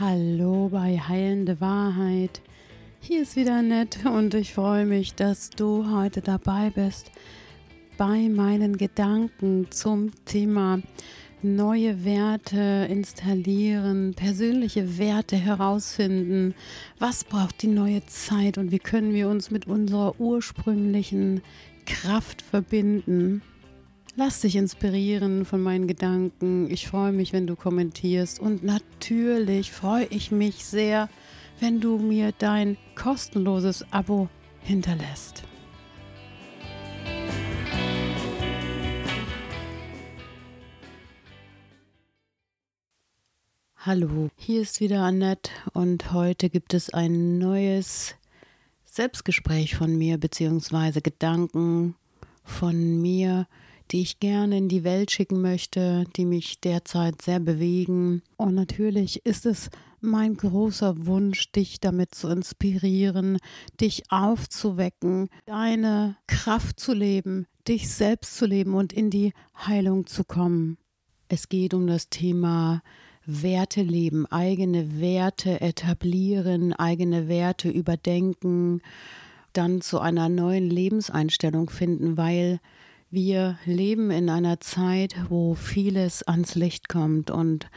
Hallo bei Heilende Wahrheit. Hier ist wieder nett und ich freue mich, dass du heute dabei bist bei meinen Gedanken zum Thema neue Werte installieren, persönliche Werte herausfinden. Was braucht die neue Zeit und wie können wir uns mit unserer ursprünglichen Kraft verbinden? Lass dich inspirieren von meinen Gedanken. Ich freue mich, wenn du kommentierst. Und natürlich freue ich mich sehr, wenn du mir dein kostenloses Abo hinterlässt. Hallo, hier ist wieder Annette und heute gibt es ein neues Selbstgespräch von mir beziehungsweise Gedanken von mir die ich gerne in die Welt schicken möchte, die mich derzeit sehr bewegen. Und natürlich ist es mein großer Wunsch, dich damit zu inspirieren, dich aufzuwecken, deine Kraft zu leben, dich selbst zu leben und in die Heilung zu kommen. Es geht um das Thema Werte leben, eigene Werte etablieren, eigene Werte überdenken, dann zu einer neuen Lebenseinstellung finden, weil wir leben in einer Zeit, wo vieles ans Licht kommt und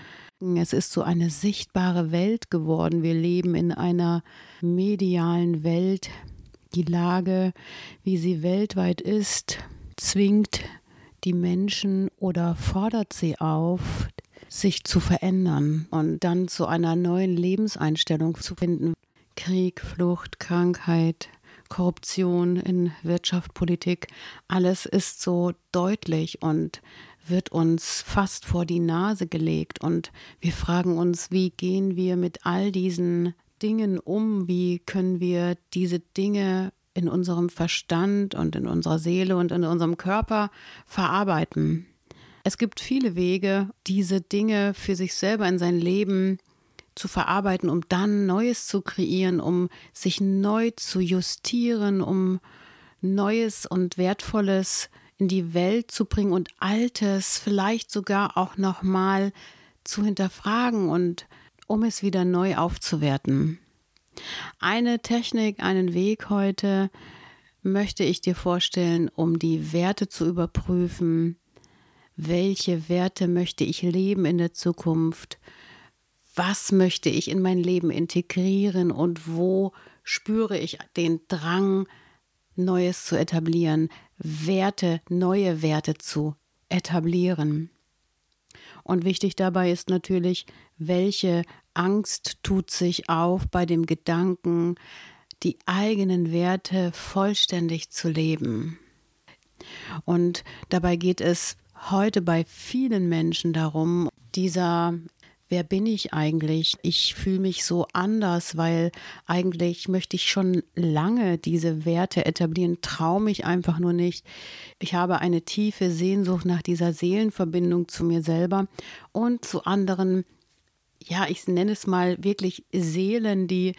es ist so eine sichtbare Welt geworden. Wir leben in einer medialen Welt. Die Lage, wie sie weltweit ist, zwingt die Menschen oder fordert sie auf, sich zu verändern und dann zu einer neuen Lebenseinstellung zu finden. Krieg, Flucht, Krankheit, Korruption in Wirtschaft, Politik, alles ist so deutlich und wird uns fast vor die Nase gelegt. Und wir fragen uns, wie gehen wir mit all diesen Dingen um? Wie können wir diese Dinge in unserem Verstand und in unserer Seele und in unserem Körper verarbeiten? Es gibt viele Wege, diese Dinge für sich selber in sein Leben zu verarbeiten, um dann Neues zu kreieren, um sich neu zu justieren, um Neues und Wertvolles in die Welt zu bringen und Altes vielleicht sogar auch nochmal zu hinterfragen und um es wieder neu aufzuwerten. Eine Technik, einen Weg heute möchte ich dir vorstellen, um die Werte zu überprüfen. Welche Werte möchte ich leben in der Zukunft? Was möchte ich in mein Leben integrieren und wo spüre ich den Drang, Neues zu etablieren, Werte, neue Werte zu etablieren. Und wichtig dabei ist natürlich, welche Angst tut sich auf bei dem Gedanken, die eigenen Werte vollständig zu leben. Und dabei geht es heute bei vielen Menschen darum, dieser wer bin ich eigentlich? Ich fühle mich so anders, weil eigentlich möchte ich schon lange diese Werte etablieren, traue mich einfach nur nicht. Ich habe eine tiefe Sehnsucht nach dieser Seelenverbindung zu mir selber und zu anderen, ja, ich nenne es mal wirklich Seelen, die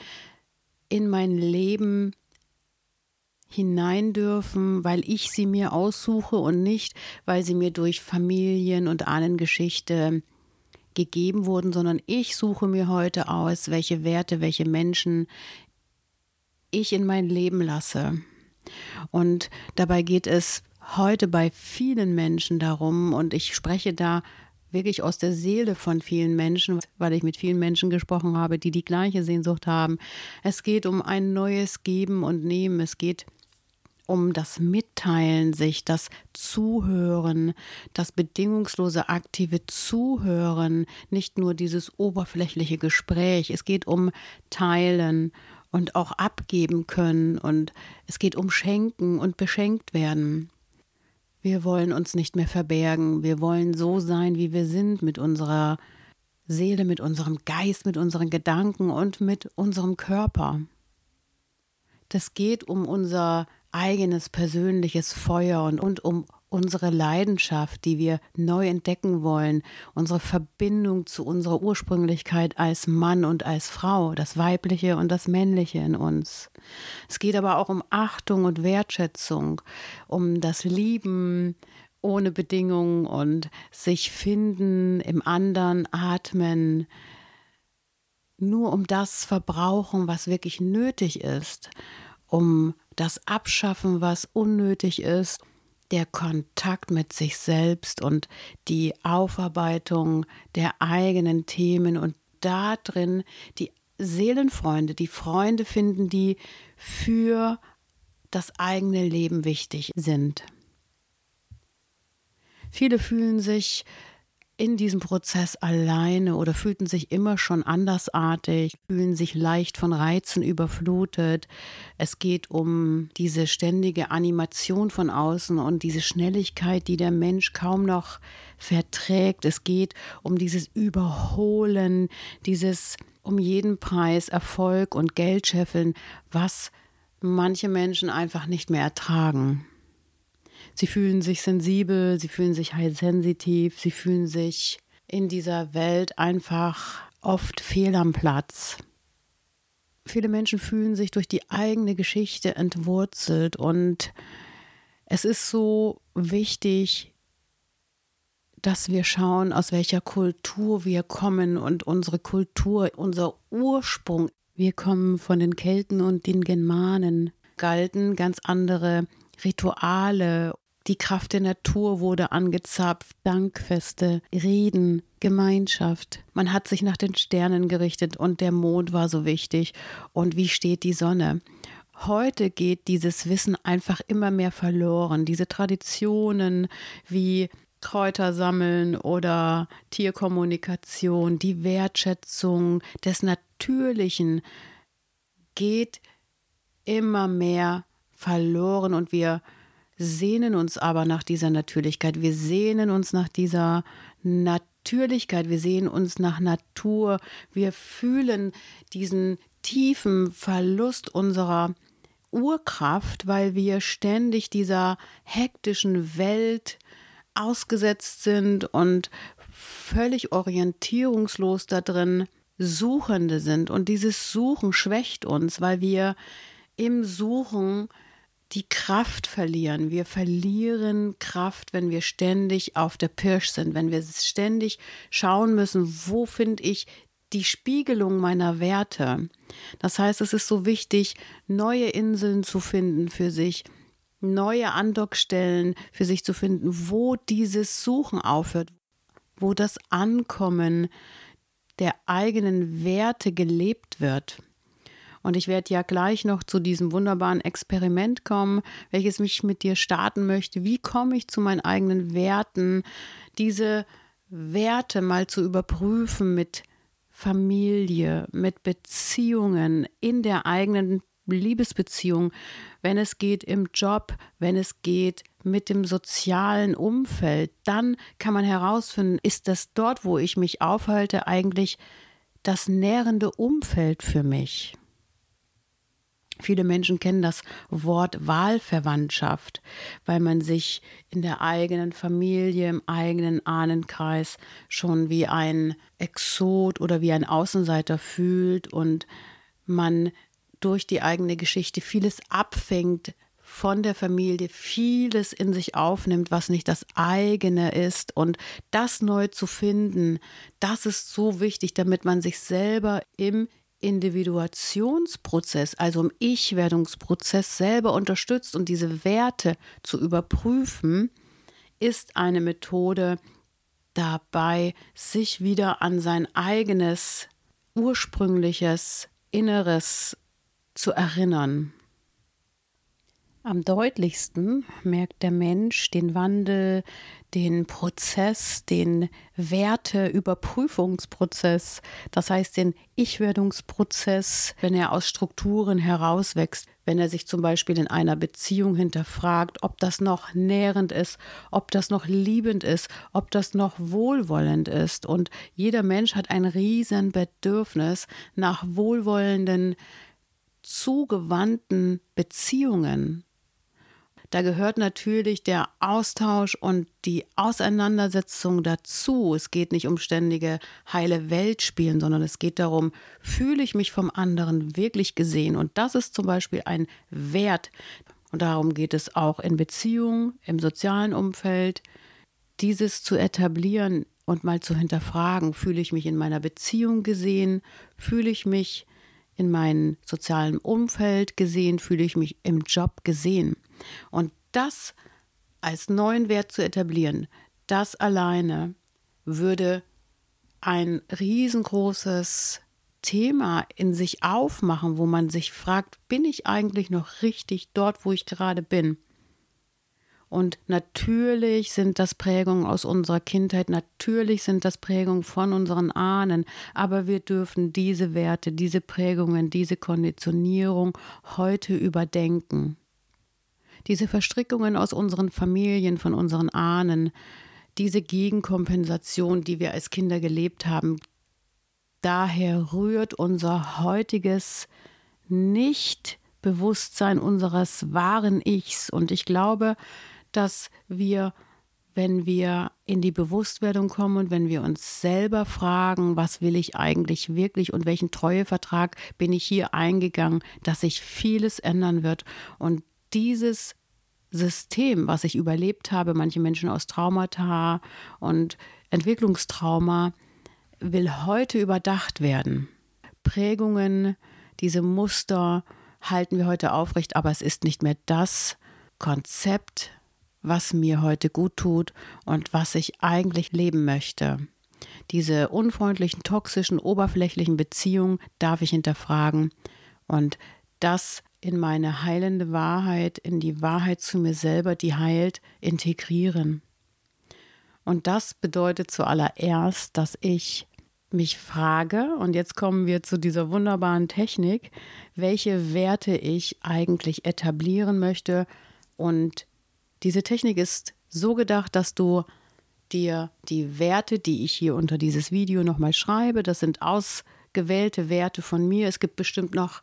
in mein Leben hinein dürfen, weil ich sie mir aussuche und nicht, weil sie mir durch Familien und Ahnengeschichte gegeben wurden, sondern ich suche mir heute aus, welche Werte, welche Menschen ich in mein Leben lasse. Und dabei geht es heute bei vielen Menschen darum, und ich spreche da wirklich aus der Seele von vielen Menschen, weil ich mit vielen Menschen gesprochen habe, die die gleiche Sehnsucht haben. Es geht um ein neues Geben und Nehmen. Es geht um das Mitteilen, sich das Zuhören, das bedingungslose aktive Zuhören, nicht nur dieses oberflächliche Gespräch. Es geht um Teilen und auch abgeben können und es geht um Schenken und beschenkt werden. Wir wollen uns nicht mehr verbergen, wir wollen so sein, wie wir sind mit unserer Seele, mit unserem Geist, mit unseren Gedanken und mit unserem Körper. Das geht um unser eigenes persönliches Feuer und, und um unsere Leidenschaft, die wir neu entdecken wollen, unsere Verbindung zu unserer Ursprünglichkeit als Mann und als Frau, das Weibliche und das Männliche in uns. Es geht aber auch um Achtung und Wertschätzung, um das Lieben ohne Bedingungen und sich finden im anderen, atmen, nur um das verbrauchen, was wirklich nötig ist, um das abschaffen, was unnötig ist, der Kontakt mit sich selbst und die Aufarbeitung der eigenen Themen und da drin die Seelenfreunde, die Freunde finden, die für das eigene Leben wichtig sind. Viele fühlen sich in diesem Prozess alleine oder fühlten sich immer schon andersartig, fühlen sich leicht von Reizen überflutet. Es geht um diese ständige Animation von außen und diese Schnelligkeit, die der Mensch kaum noch verträgt. Es geht um dieses Überholen, dieses um jeden Preis Erfolg und Geld scheffeln, was manche Menschen einfach nicht mehr ertragen. Sie fühlen sich sensibel, sie fühlen sich high sensitiv, sie fühlen sich in dieser Welt einfach oft fehl am Platz. Viele Menschen fühlen sich durch die eigene Geschichte entwurzelt und es ist so wichtig, dass wir schauen, aus welcher Kultur wir kommen und unsere Kultur, unser Ursprung. Wir kommen von den Kelten und den Germanen, galten ganz andere Rituale die Kraft der Natur wurde angezapft, Dankfeste, Reden, Gemeinschaft. Man hat sich nach den Sternen gerichtet und der Mond war so wichtig. Und wie steht die Sonne? Heute geht dieses Wissen einfach immer mehr verloren. Diese Traditionen wie Kräuter sammeln oder Tierkommunikation, die Wertschätzung des Natürlichen geht immer mehr verloren und wir sehnen uns aber nach dieser Natürlichkeit. Wir sehnen uns nach dieser Natürlichkeit. Wir sehnen uns nach Natur. Wir fühlen diesen tiefen Verlust unserer Urkraft, weil wir ständig dieser hektischen Welt ausgesetzt sind und völlig orientierungslos da drin Suchende sind. Und dieses Suchen schwächt uns, weil wir im Suchen die Kraft verlieren. Wir verlieren Kraft, wenn wir ständig auf der Pirsch sind, wenn wir ständig schauen müssen, wo finde ich die Spiegelung meiner Werte. Das heißt, es ist so wichtig, neue Inseln zu finden für sich, neue Andockstellen für sich zu finden, wo dieses Suchen aufhört, wo das Ankommen der eigenen Werte gelebt wird. Und ich werde ja gleich noch zu diesem wunderbaren Experiment kommen, welches mich mit dir starten möchte. Wie komme ich zu meinen eigenen Werten? Diese Werte mal zu überprüfen mit Familie, mit Beziehungen, in der eigenen Liebesbeziehung, wenn es geht im Job, wenn es geht mit dem sozialen Umfeld, dann kann man herausfinden, ist das dort, wo ich mich aufhalte, eigentlich das nährende Umfeld für mich. Viele Menschen kennen das Wort Wahlverwandtschaft, weil man sich in der eigenen Familie, im eigenen Ahnenkreis schon wie ein Exot oder wie ein Außenseiter fühlt und man durch die eigene Geschichte vieles abfängt von der Familie, vieles in sich aufnimmt, was nicht das eigene ist. Und das neu zu finden, das ist so wichtig, damit man sich selber im Individuationsprozess, also im Ich-Werdungsprozess selber unterstützt und diese Werte zu überprüfen, ist eine Methode dabei, sich wieder an sein eigenes ursprüngliches Inneres zu erinnern. Am deutlichsten merkt der Mensch den Wandel, den Prozess, den Werteüberprüfungsprozess, das heißt den Ich-Werdungsprozess, wenn er aus Strukturen herauswächst, wenn er sich zum Beispiel in einer Beziehung hinterfragt, ob das noch nährend ist, ob das noch liebend ist, ob das noch wohlwollend ist. Und jeder Mensch hat ein riesen Bedürfnis nach wohlwollenden, zugewandten Beziehungen. Da gehört natürlich der Austausch und die Auseinandersetzung dazu. Es geht nicht um ständige heile Welt spielen, sondern es geht darum, fühle ich mich vom anderen wirklich gesehen. Und das ist zum Beispiel ein Wert. Und darum geht es auch in Beziehungen, im sozialen Umfeld, dieses zu etablieren. und mal zu hinterfragen, fühle ich mich in meiner Beziehung gesehen, fühle ich mich in meinem sozialen Umfeld gesehen, fühle ich mich im Job gesehen. Und das als neuen Wert zu etablieren, das alleine würde ein riesengroßes Thema in sich aufmachen, wo man sich fragt, bin ich eigentlich noch richtig dort, wo ich gerade bin? Und natürlich sind das Prägungen aus unserer Kindheit, natürlich sind das Prägungen von unseren Ahnen, aber wir dürfen diese Werte, diese Prägungen, diese Konditionierung heute überdenken. Diese Verstrickungen aus unseren Familien, von unseren Ahnen, diese Gegenkompensation, die wir als Kinder gelebt haben, daher rührt unser heutiges Nichtbewusstsein unseres wahren Ichs. Und ich glaube, dass wir, wenn wir in die Bewusstwerdung kommen und wenn wir uns selber fragen, was will ich eigentlich wirklich und welchen Treuevertrag bin ich hier eingegangen, dass sich vieles ändern wird. Und dieses System, was ich überlebt habe, manche Menschen aus Traumata und Entwicklungstrauma, will heute überdacht werden. Prägungen, diese Muster halten wir heute aufrecht, aber es ist nicht mehr das Konzept, was mir heute gut tut und was ich eigentlich leben möchte. Diese unfreundlichen, toxischen, oberflächlichen Beziehungen darf ich hinterfragen und das in meine heilende Wahrheit, in die Wahrheit zu mir selber, die heilt, integrieren. Und das bedeutet zuallererst, dass ich mich frage, und jetzt kommen wir zu dieser wunderbaren Technik, welche Werte ich eigentlich etablieren möchte und diese Technik ist so gedacht, dass du dir die Werte, die ich hier unter dieses Video nochmal schreibe, das sind ausgewählte Werte von mir. Es gibt bestimmt noch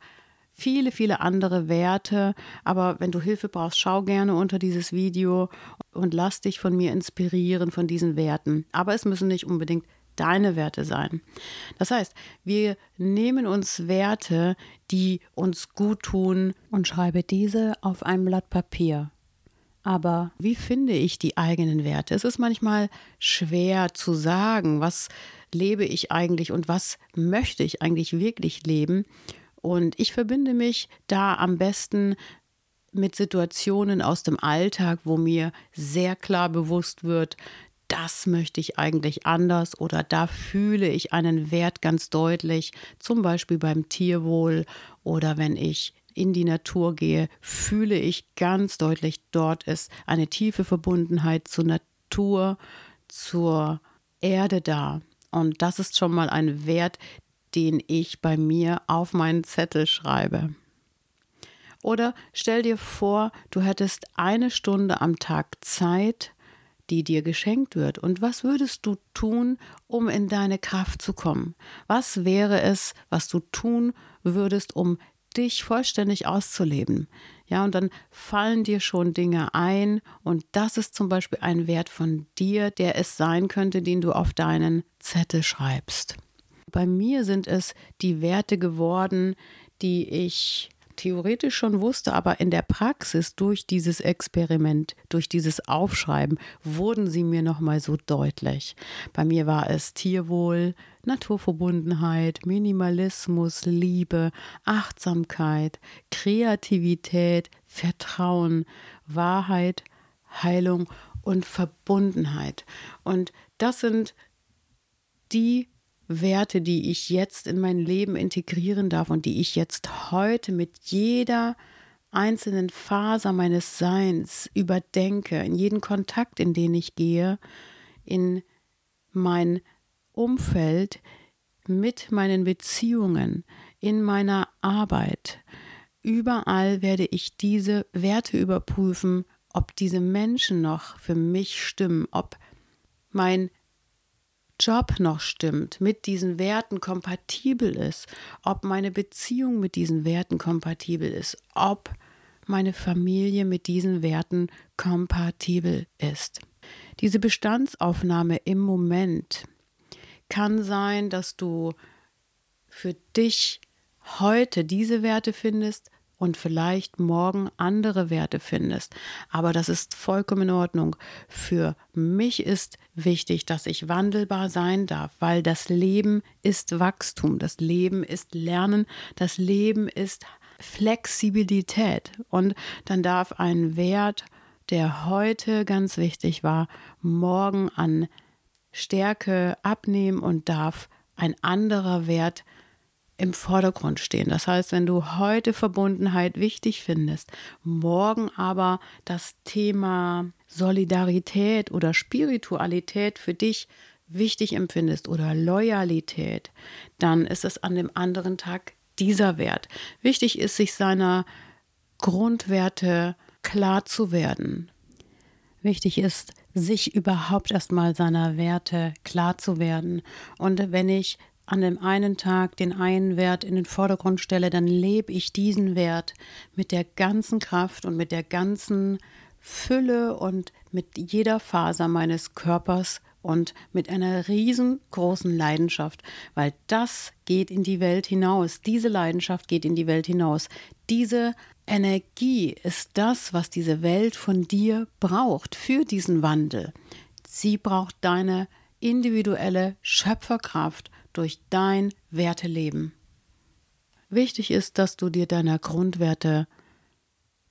viele, viele andere Werte, aber wenn du Hilfe brauchst, schau gerne unter dieses Video und lass dich von mir inspirieren von diesen Werten. Aber es müssen nicht unbedingt deine Werte sein. Das heißt, wir nehmen uns Werte, die uns gut tun und schreibe diese auf ein Blatt Papier. Aber wie finde ich die eigenen Werte? Es ist manchmal schwer zu sagen, was lebe ich eigentlich und was möchte ich eigentlich wirklich leben. Und ich verbinde mich da am besten mit Situationen aus dem Alltag, wo mir sehr klar bewusst wird, das möchte ich eigentlich anders oder da fühle ich einen Wert ganz deutlich, zum Beispiel beim Tierwohl oder wenn ich in die Natur gehe, fühle ich ganz deutlich, dort ist eine tiefe Verbundenheit zur Natur, zur Erde da. Und das ist schon mal ein Wert, den ich bei mir auf meinen Zettel schreibe. Oder stell dir vor, du hättest eine Stunde am Tag Zeit, die dir geschenkt wird. Und was würdest du tun, um in deine Kraft zu kommen? Was wäre es, was du tun würdest, um dich vollständig auszuleben. Ja, und dann fallen dir schon Dinge ein und das ist zum Beispiel ein Wert von dir, der es sein könnte, den du auf deinen Zettel schreibst. Bei mir sind es die Werte geworden, die ich theoretisch schon wusste, aber in der Praxis durch dieses Experiment, durch dieses Aufschreiben, wurden sie mir nochmal so deutlich. Bei mir war es Tierwohl, Naturverbundenheit, Minimalismus, Liebe, Achtsamkeit, Kreativität, Vertrauen, Wahrheit, Heilung und Verbundenheit. Und das sind die Werte, die ich jetzt in mein Leben integrieren darf und die ich jetzt heute mit jeder einzelnen Faser meines Seins überdenke, in jeden Kontakt, in den ich gehe, in mein Umfeld, mit meinen Beziehungen, in meiner Arbeit. Überall werde ich diese Werte überprüfen, ob diese Menschen noch für mich stimmen, ob mein Job noch stimmt, mit diesen Werten kompatibel ist, ob meine Beziehung mit diesen Werten kompatibel ist, ob meine Familie mit diesen Werten kompatibel ist. Diese Bestandsaufnahme im Moment kann sein, dass du für dich heute diese Werte findest und vielleicht morgen andere Werte findest. Aber das ist vollkommen in Ordnung. Für mich ist wichtig, dass ich wandelbar sein darf, weil das Leben ist Wachstum, das Leben ist Lernen, das Leben ist Flexibilität. Und dann darf ein Wert, der heute ganz wichtig war, morgen an Stärke abnehmen und darf ein anderer Wert im Vordergrund stehen. Das heißt, wenn du heute Verbundenheit wichtig findest, morgen aber das Thema Solidarität oder Spiritualität für dich wichtig empfindest oder Loyalität, dann ist es an dem anderen Tag dieser Wert. Wichtig ist, sich seiner Grundwerte klar zu werden. Wichtig ist, sich überhaupt erstmal seiner Werte klar zu werden. Und wenn ich an dem einen Tag den einen Wert in den Vordergrund stelle, dann lebe ich diesen Wert mit der ganzen Kraft und mit der ganzen Fülle und mit jeder Faser meines Körpers und mit einer riesengroßen Leidenschaft, weil das geht in die Welt hinaus. Diese Leidenschaft geht in die Welt hinaus. Diese Energie ist das, was diese Welt von dir braucht für diesen Wandel. Sie braucht deine individuelle Schöpferkraft durch dein Werteleben. Wichtig ist, dass du dir deiner Grundwerte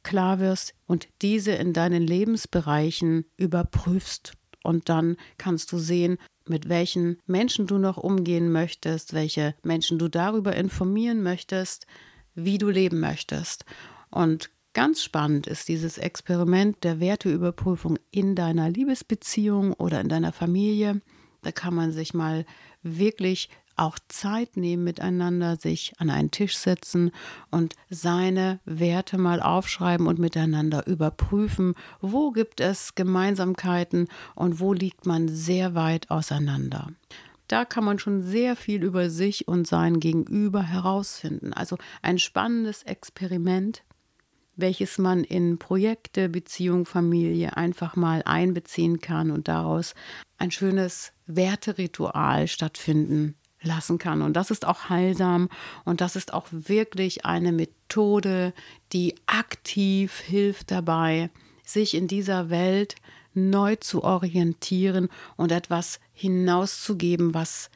klar wirst und diese in deinen Lebensbereichen überprüfst. Und dann kannst du sehen, mit welchen Menschen du noch umgehen möchtest, welche Menschen du darüber informieren möchtest, wie du leben möchtest. Und ganz spannend ist dieses Experiment der Werteüberprüfung in deiner Liebesbeziehung oder in deiner Familie. Da kann man sich mal wirklich auch Zeit nehmen miteinander, sich an einen Tisch setzen und seine Werte mal aufschreiben und miteinander überprüfen, wo gibt es Gemeinsamkeiten und wo liegt man sehr weit auseinander. Da kann man schon sehr viel über sich und sein Gegenüber herausfinden. Also ein spannendes Experiment, welches man in Projekte, Beziehung, Familie einfach mal einbeziehen kann und daraus ein schönes Werteritual stattfinden lassen kann. Und das ist auch heilsam und das ist auch wirklich eine Methode, die aktiv hilft dabei, sich in dieser Welt neu zu orientieren und etwas hinauszugeben, was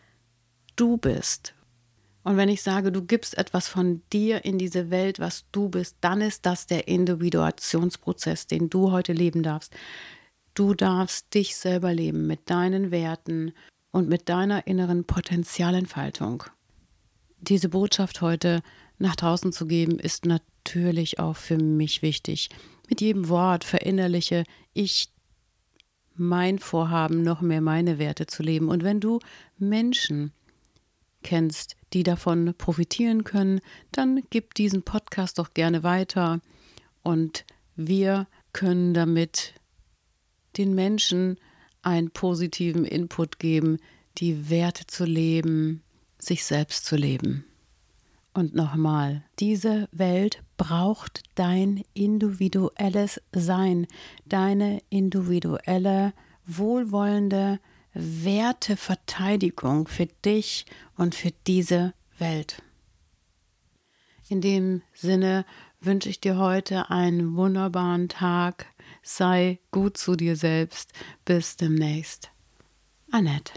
du bist. Und wenn ich sage, du gibst etwas von dir in diese Welt, was du bist, dann ist das der Individuationsprozess, den du heute leben darfst. Du darfst dich selber leben mit deinen Werten und mit deiner inneren Potenzialentfaltung. Diese Botschaft heute nach draußen zu geben, ist natürlich auch für mich wichtig. Mit jedem Wort verinnerliche ich mein Vorhaben, noch mehr meine Werte zu leben. Und wenn du Menschen kennst, die davon profitieren können, dann gib diesen Podcast doch gerne weiter und wir können damit den Menschen einen positiven Input geben, die Werte zu leben, sich selbst zu leben. Und nochmal, diese Welt braucht dein individuelles Sein, deine individuelle, wohlwollende Werteverteidigung für dich und für diese Welt. In dem Sinne wünsche ich dir heute einen wunderbaren Tag. Sei gut zu dir selbst. Bis demnächst. Annette.